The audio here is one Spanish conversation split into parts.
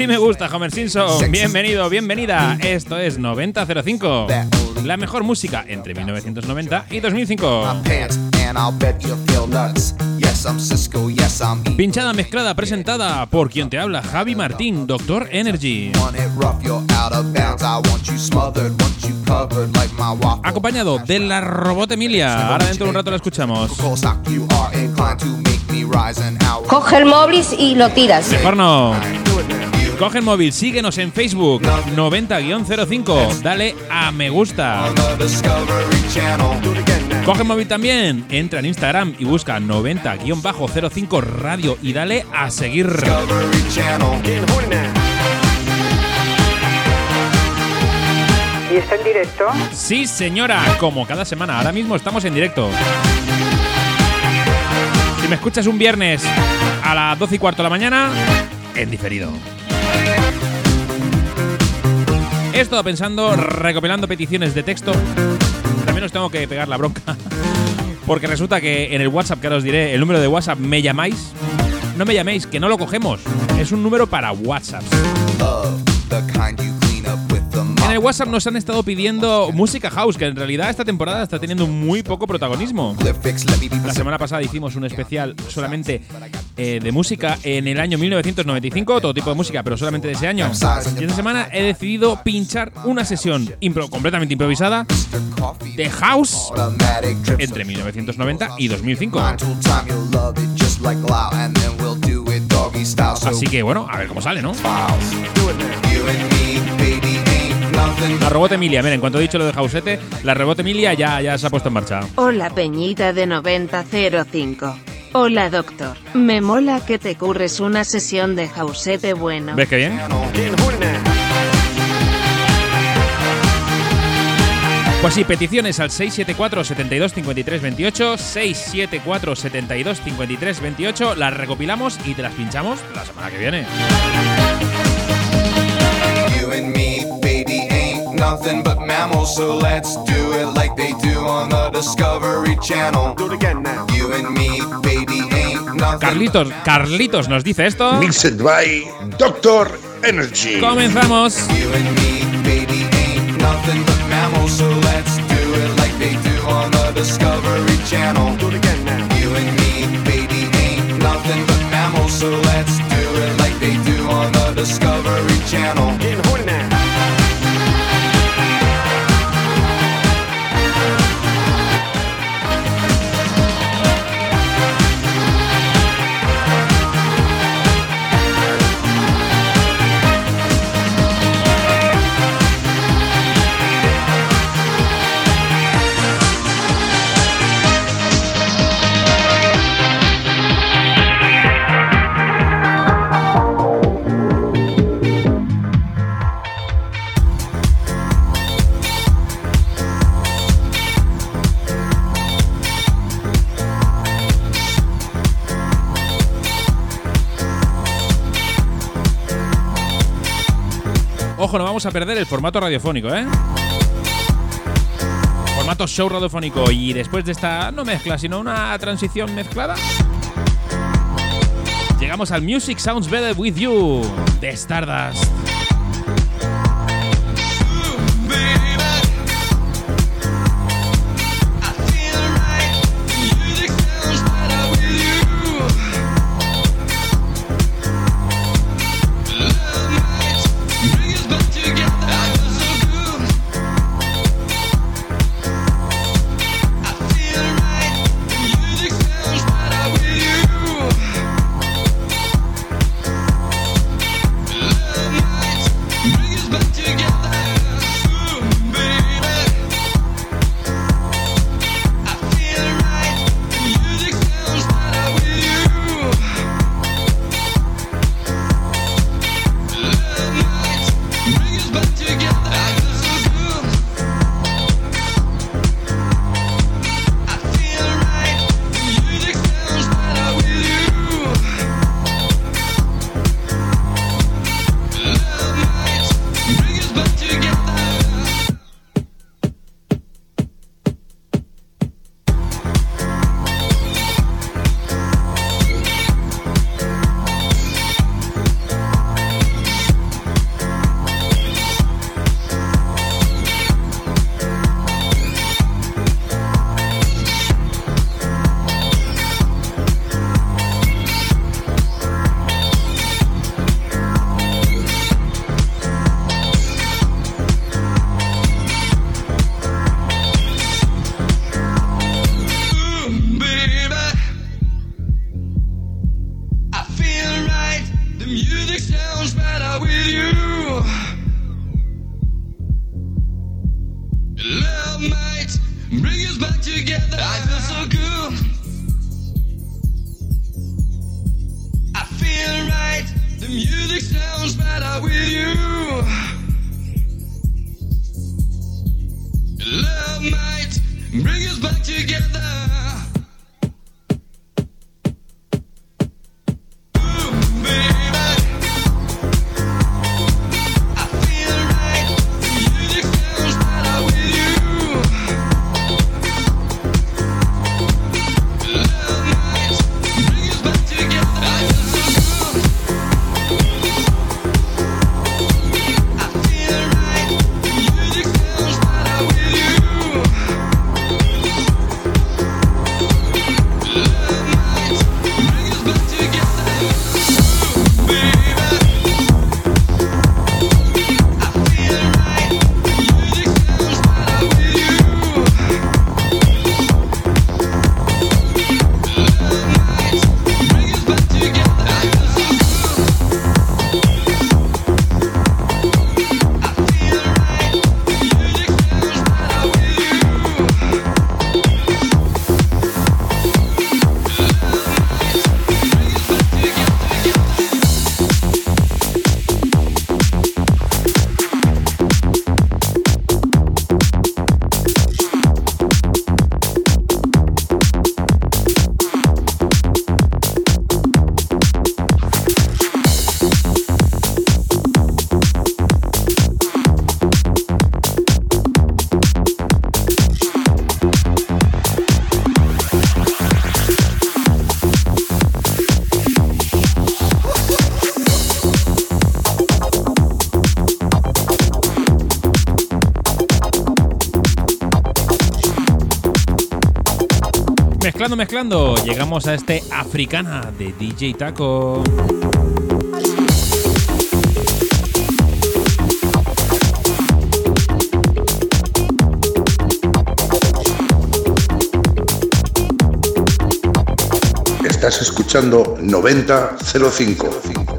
Así me gusta, Homer Simpson. Bienvenido, bienvenida. Esto es 9005. La mejor música entre 1990 y 2005. Pinchada, mezclada, presentada por quien te habla, Javi Martín, Doctor Energy. Acompañado de la robot Emilia. Ahora dentro de un rato la escuchamos. Coge el móvil y lo tiras. Mejor no. Coge el móvil, síguenos en Facebook 90-05, dale a me gusta. Coge el móvil también, entra en Instagram y busca 90-05 radio y dale a seguir. ¿Y está en directo? Sí, señora, como cada semana, ahora mismo estamos en directo. Si me escuchas un viernes a las 12 y cuarto de la mañana, en diferido. He estado pensando, recopilando peticiones de texto. También os tengo que pegar la bronca. Porque resulta que en el WhatsApp, que ahora os diré, el número de WhatsApp, me llamáis. No me llaméis, que no lo cogemos. Es un número para WhatsApp. En el WhatsApp nos han estado pidiendo música house, que en realidad esta temporada está teniendo muy poco protagonismo. La semana pasada hicimos un especial solamente eh, de música en el año 1995, todo tipo de música, pero solamente de ese año. Y esta semana he decidido pinchar una sesión completamente improvisada de house entre 1990 y 2005. Así que bueno, a ver cómo sale, ¿no? La robot Emilia, mira, en cuanto he dicho lo de Jausete, la robot Emilia ya, ya se ha puesto en marcha. Hola Peñita de 9005. Hola doctor. Me mola que te curres una sesión de jausete bueno. ¿Ves qué bien? Pues sí, peticiones al 674 72 53 28, 674 72 53 28, las recopilamos y te las pinchamos la semana que viene. Nothing but mammals, so let's do it like they do on the Discovery Channel. Do it again now. You and me, baby, ain't nothing. Carlitos, Carlitos nos dice esto. Mixed by Doctor Energy. Comenzamos. You and me, baby, ain't nothing but mammals, so let's do it like they do on the Discovery Channel. Do it again now. You and me, baby, ain't nothing but mammals, so let's do it like they do on the Discovery Channel. Getting horny now. A perder el formato radiofónico, ¿eh? Formato show radiofónico. Y después de esta, no mezcla, sino una transición mezclada, llegamos al Music Sounds Better With You de Stardust. mezclando, llegamos a este Africana de DJ Taco. Estás escuchando 9005. 05.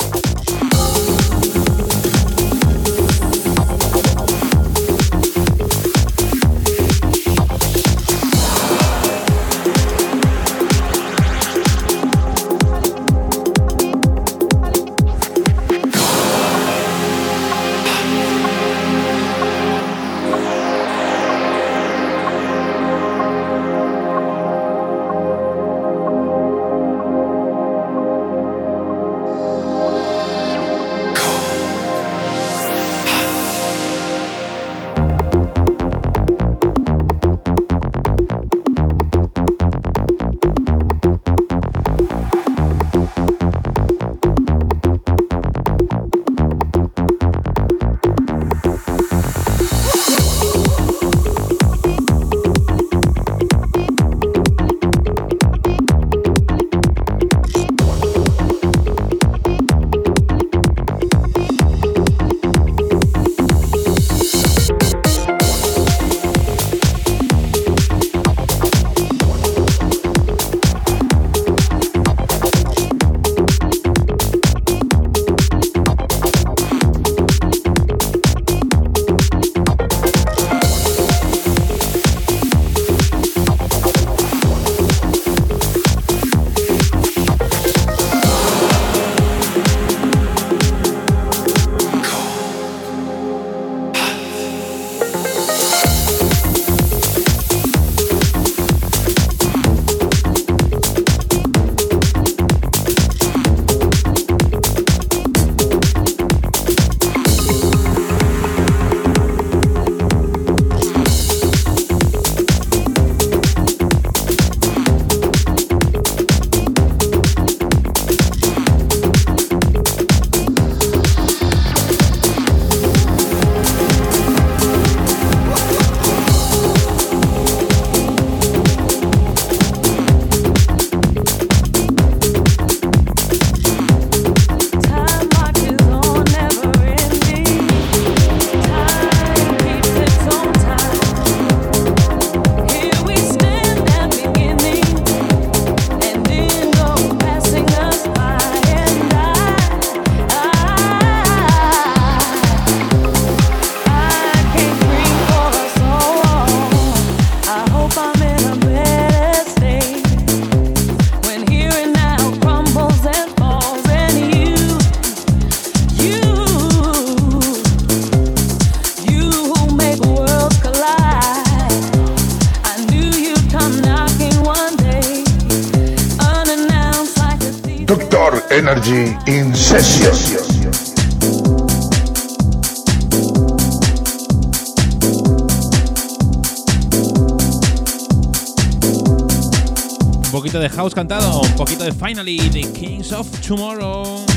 House cantado, un poquito de Finally, The Kings of Tomorrow.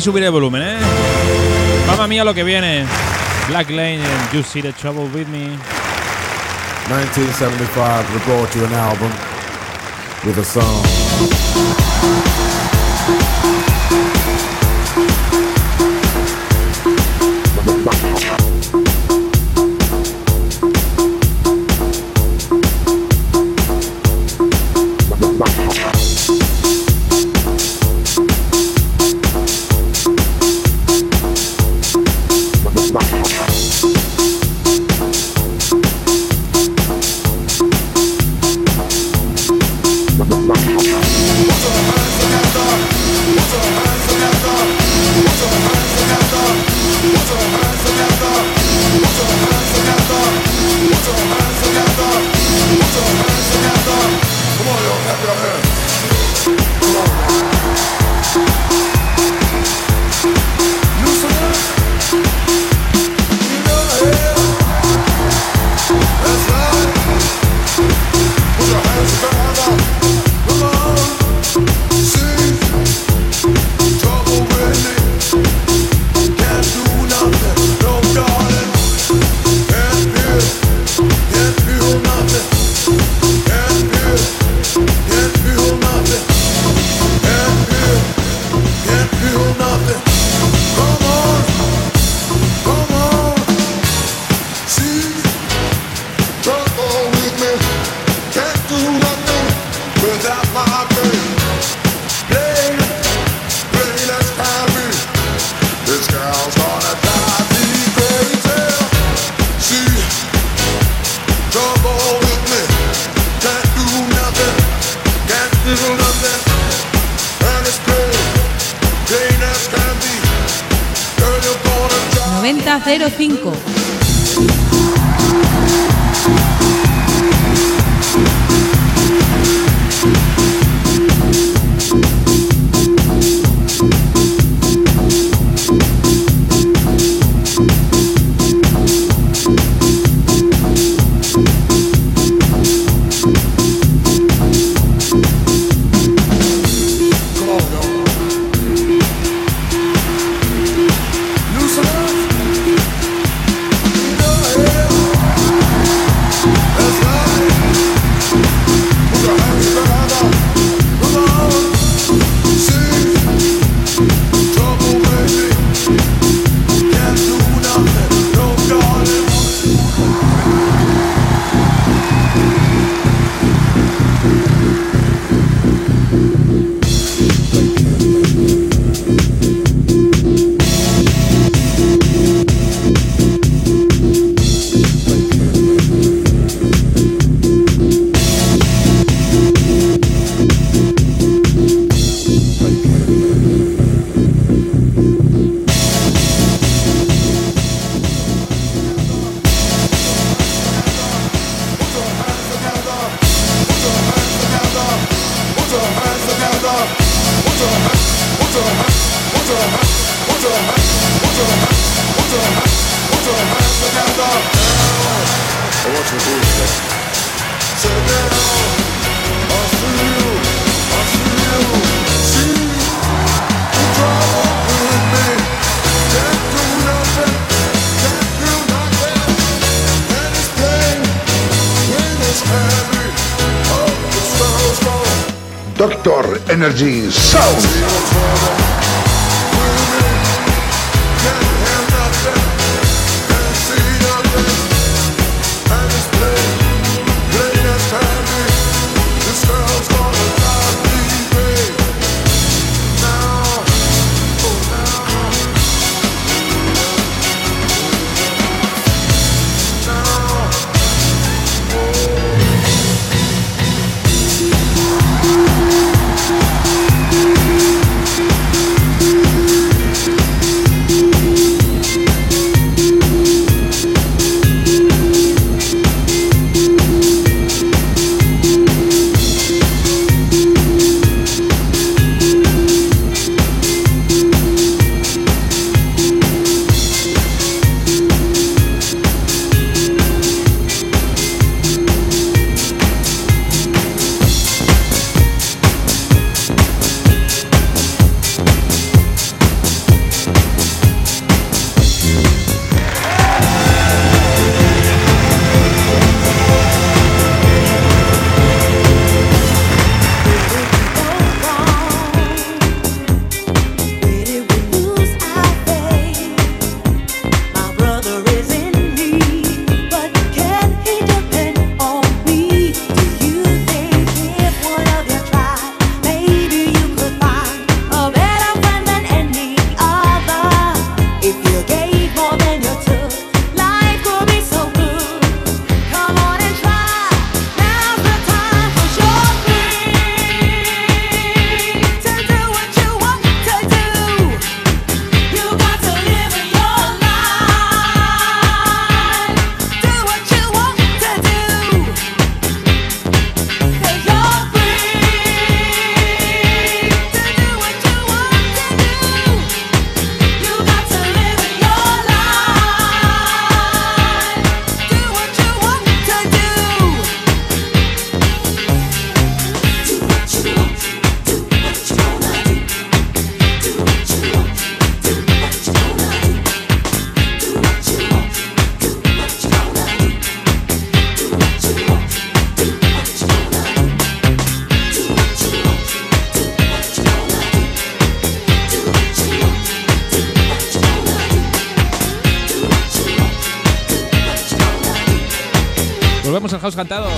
Subir el volumen, ¿eh? Mamma mía lo que viene. Black Lane and You See the Trouble with Me. 1975 we brought you an album with a song. Cantado.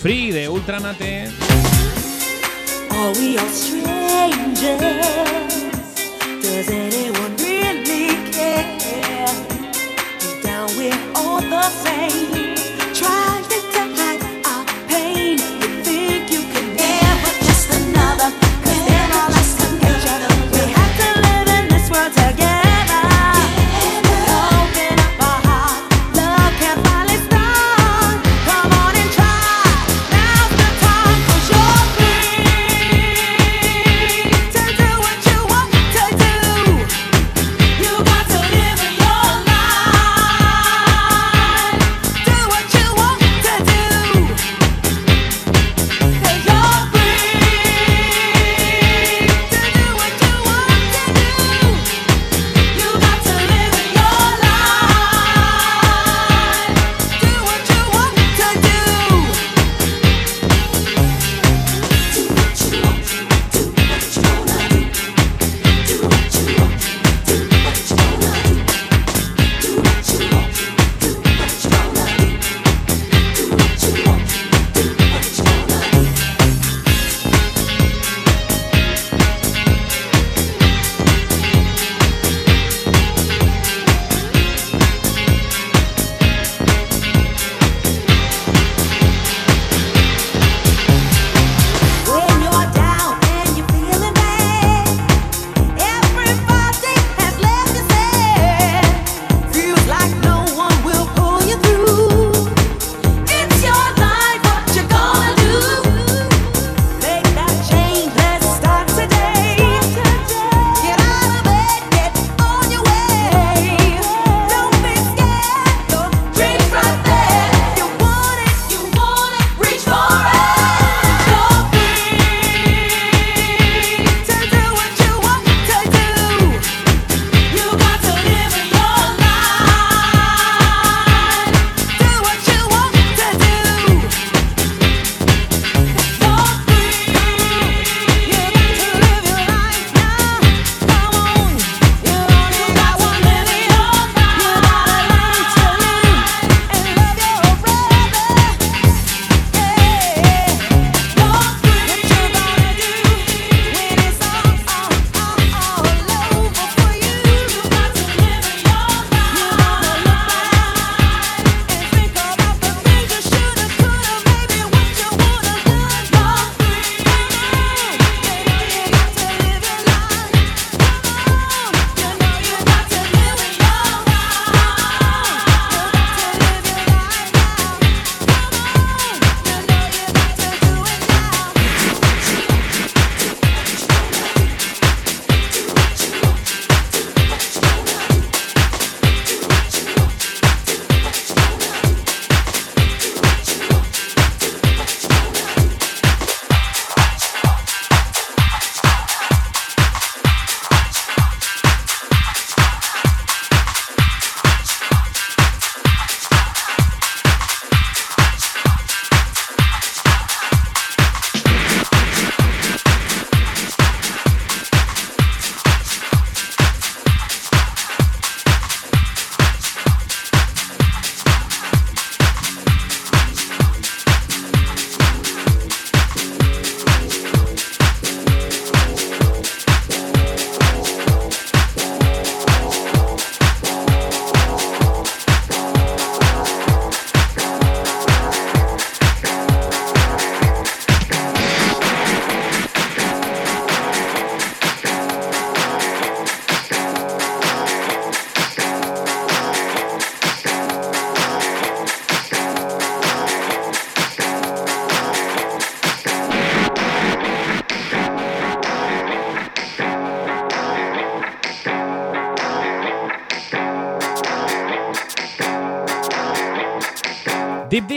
Free de Ultranate. Are we all strangers? Does anyone really care? Down all the same.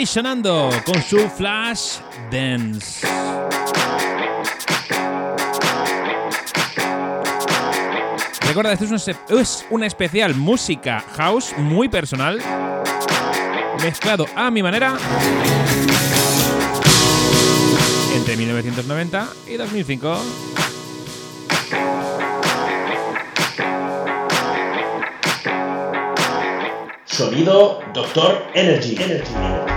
Sonando con su Flash Dance. Recuerda, esto es un, especial música house muy personal, mezclado a mi manera entre 1990 y 2005. Sonido Doctor Energy. Energy.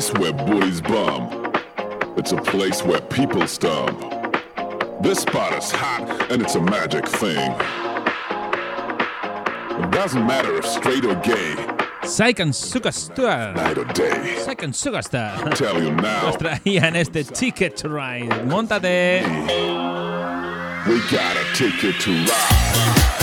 place where bullies bum. It's a place where people stomp. This spot is hot and it's a magic thing. It doesn't matter if straight or gay. Second Sugastar. Night or day. Second Sugastar. Tell you now. Nos traían este Ticket to Ride. Montate. We got a ticket to ride.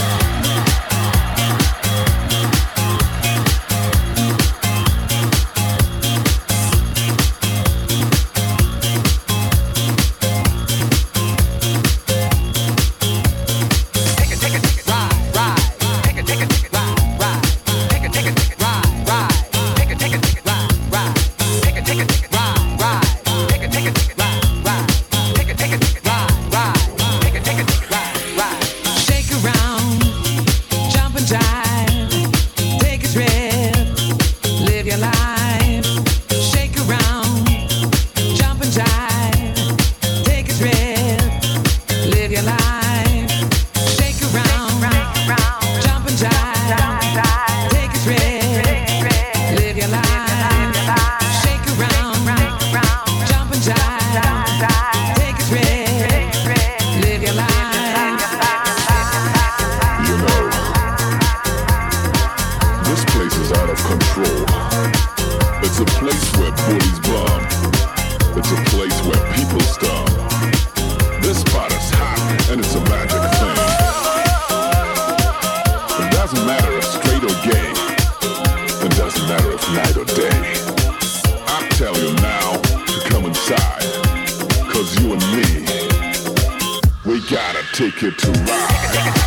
it, take it.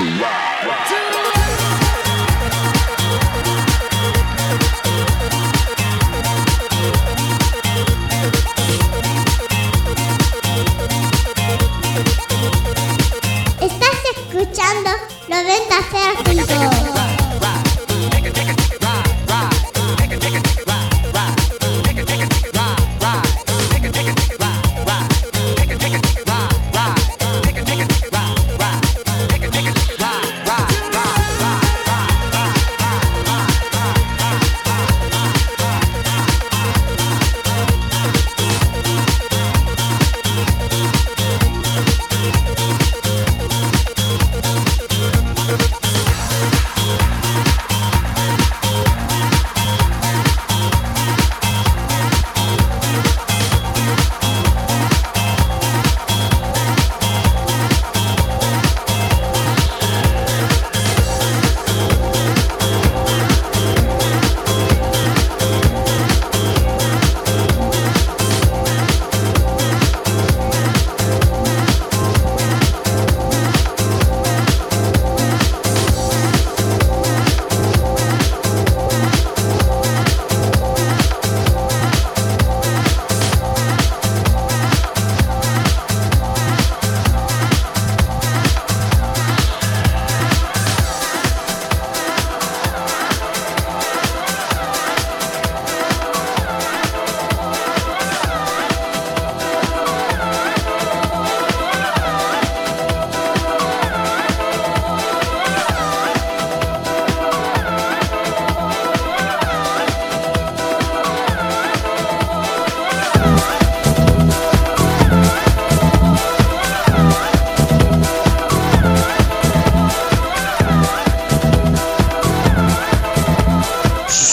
to ride. Estás escuchando 90.05.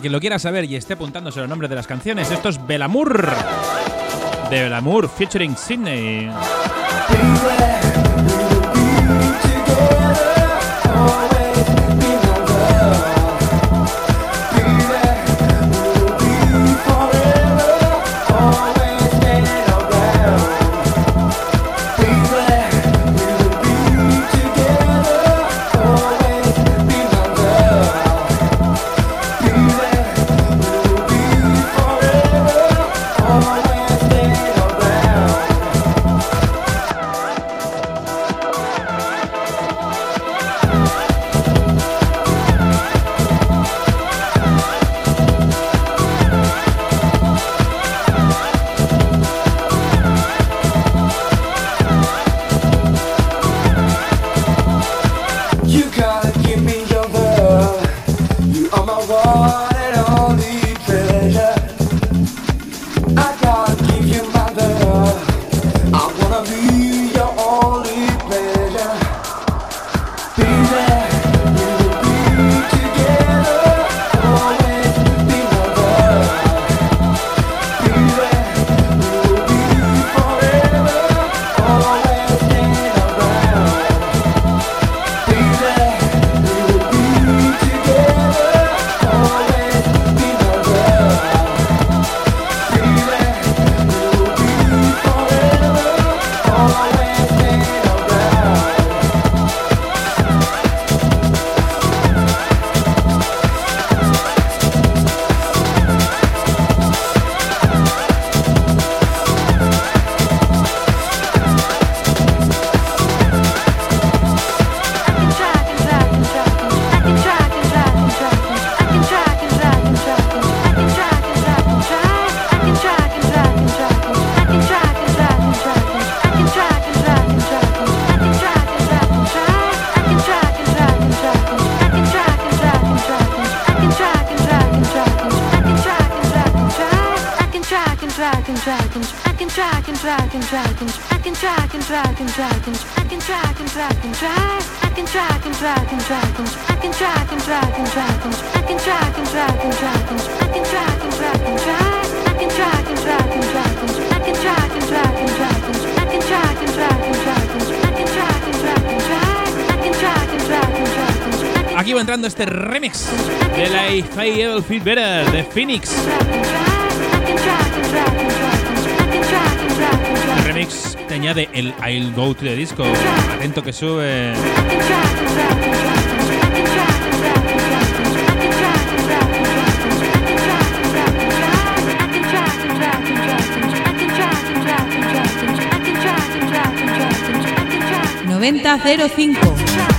quien lo quiera saber y esté apuntándose los nombres de las canciones, esto es Belamour. De Belamour, featuring Sydney. May Evil Feel Better de Phoenix. El remix te añade el I'll Go to the Disco. Atento que sube. ¡9005!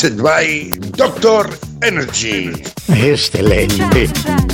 Mixed by Doctor Energy. Excelente.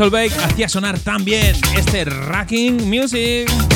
Solveig hacía sonar tan bien este Racking Music.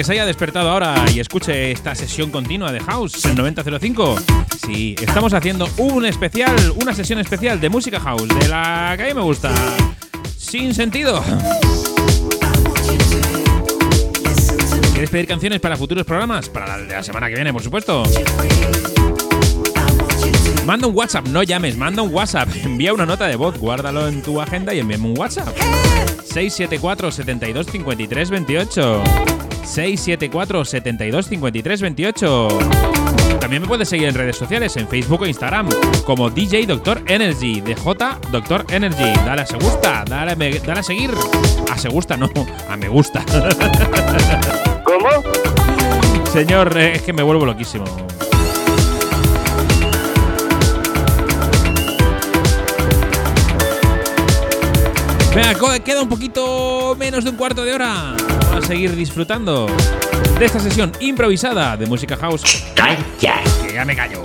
Que se haya despertado ahora y escuche esta sesión continua de House en 9005, sí, estamos haciendo un especial, una sesión especial de música House, de la que a mí me gusta. Sin sentido. ¿Quieres pedir canciones para futuros programas? Para la de la semana que viene, por supuesto. Manda un WhatsApp, no llames, manda un WhatsApp. Envía una nota de voz, guárdalo en tu agenda y envíame un WhatsApp. 674 72 53 28. 674 72 53 28. También me puedes seguir en redes sociales, en Facebook o Instagram, como DJ Doctor Energy, DJ Doctor Energy. Dale a se gusta, dale, me- dale a seguir. A se gusta, no, a me gusta. ¿Cómo? Señor, eh, es que me vuelvo loquísimo. Venga, queda un poquito menos de un cuarto de hora. A seguir disfrutando de esta sesión improvisada de música house. ¡Calla! Que ya me callo.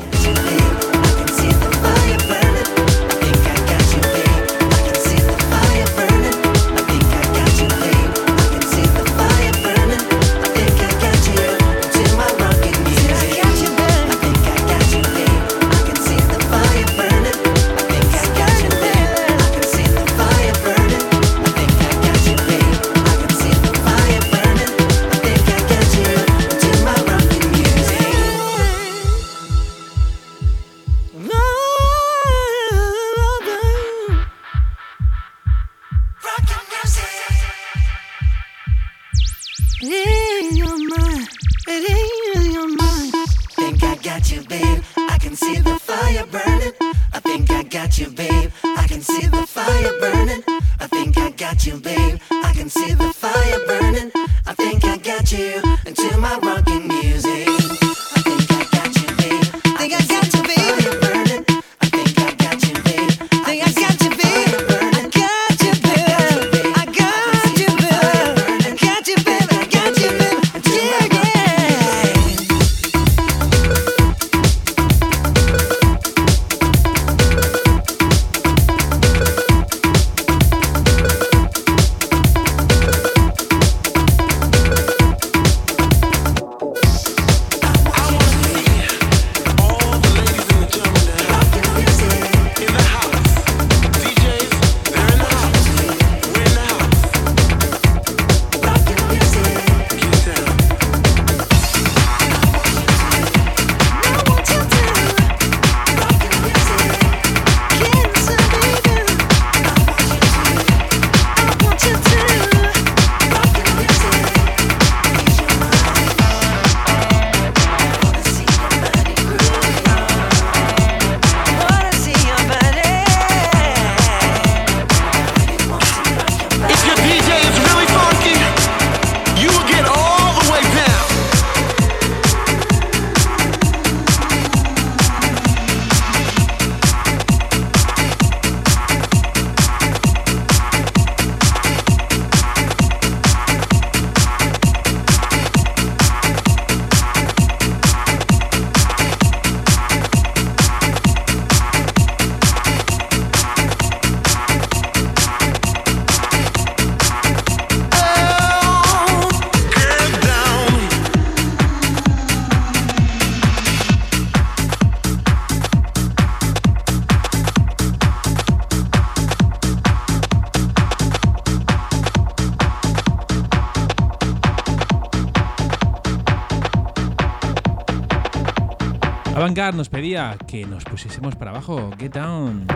Nos pedía que nos pusiésemos para abago. Get down.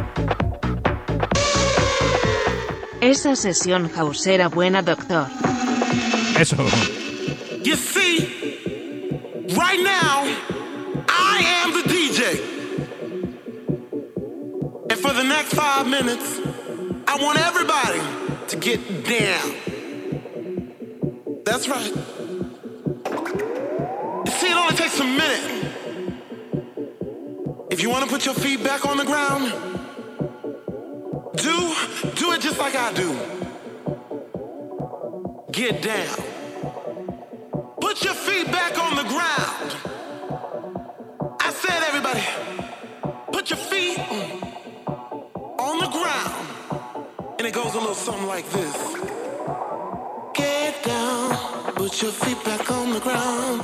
Esa sesión hausera buena, doctor. Eso. You see, right now, I am the DJ. And for the next five minutes, I want everybody to get down. That's right. You see, it only takes a minute. If you want to put your feet back on the ground, do do it just like I do. Get down. Put your feet back on the ground. I said, everybody, put your feet on the ground. And it goes a little something like this. Get down, put your feet back on the ground.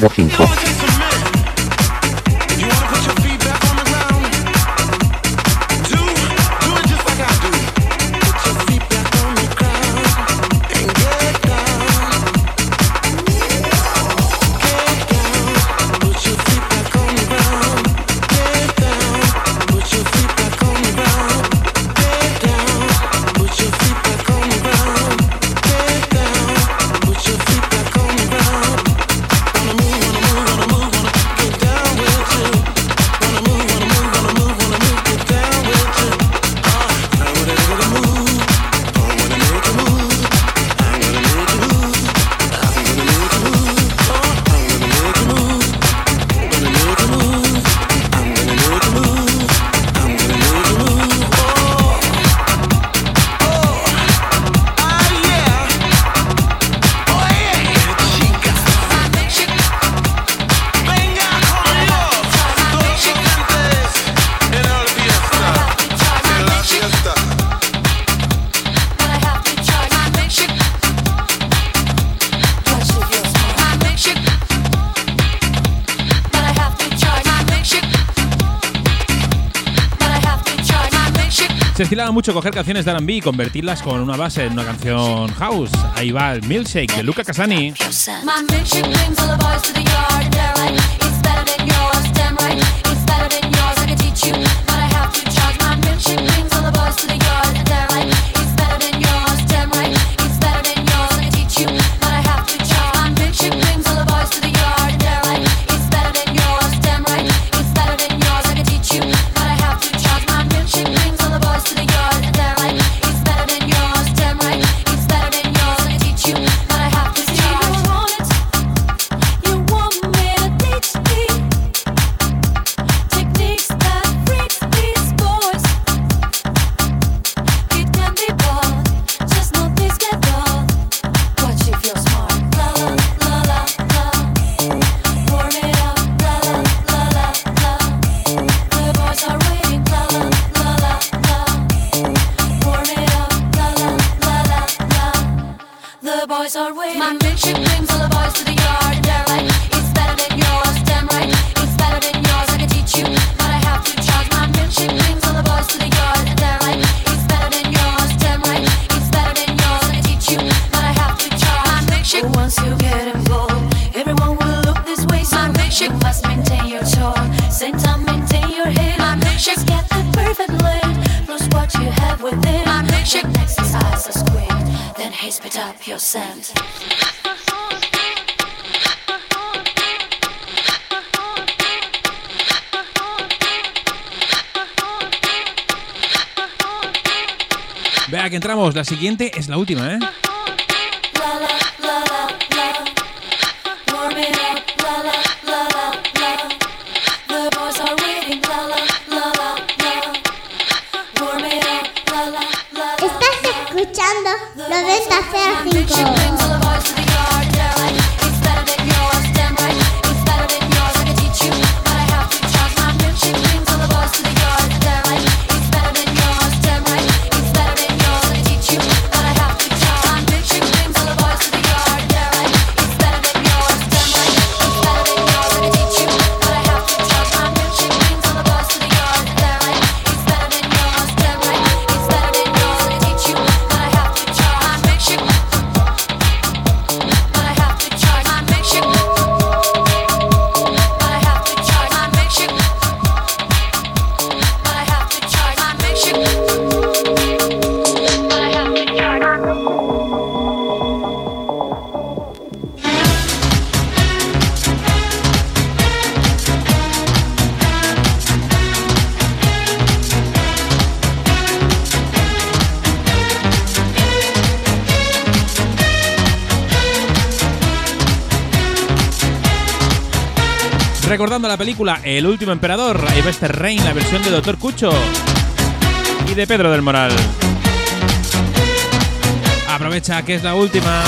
05. mucho coger canciones de RB y convertirlas con una base en una canción house. Ahí va el Milkshake de Luca Casani. siguiente es la última, ¿eh? Estás escuchando 90.05. película El último emperador, este Reign, la versión de Doctor Cucho y de Pedro del Moral. Aprovecha que es la última.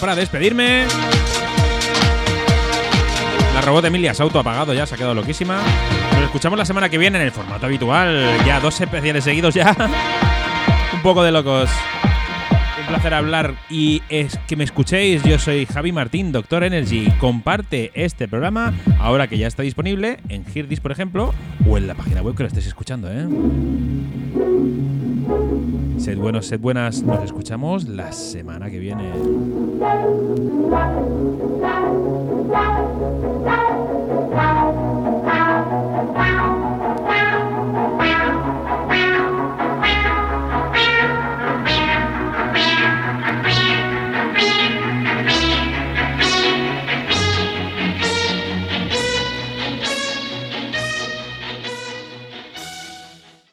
Para despedirme. La robot Emilia se ha autoapagado ya, se ha quedado loquísima. Nos escuchamos la semana que viene en el formato habitual. Ya dos especiales seguidos ya. Un poco de locos. Un placer hablar y es que me escuchéis. Yo soy Javi Martín, Doctor Energy. Comparte este programa ahora que ya está disponible en Hirdis, por ejemplo, o en la página web que lo estés escuchando, ¿eh? Sed buenos, sed buenas. Nos escuchamos la semana que viene.